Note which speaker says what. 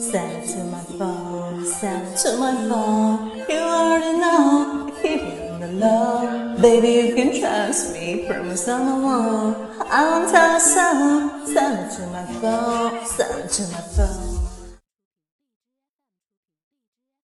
Speaker 1: Send to my phone, send to my phone. You already know, I keep it on the low. Baby, you can trust me, promise I'm alone. I won't tell a soul. Send it to my phone, send it to my phone.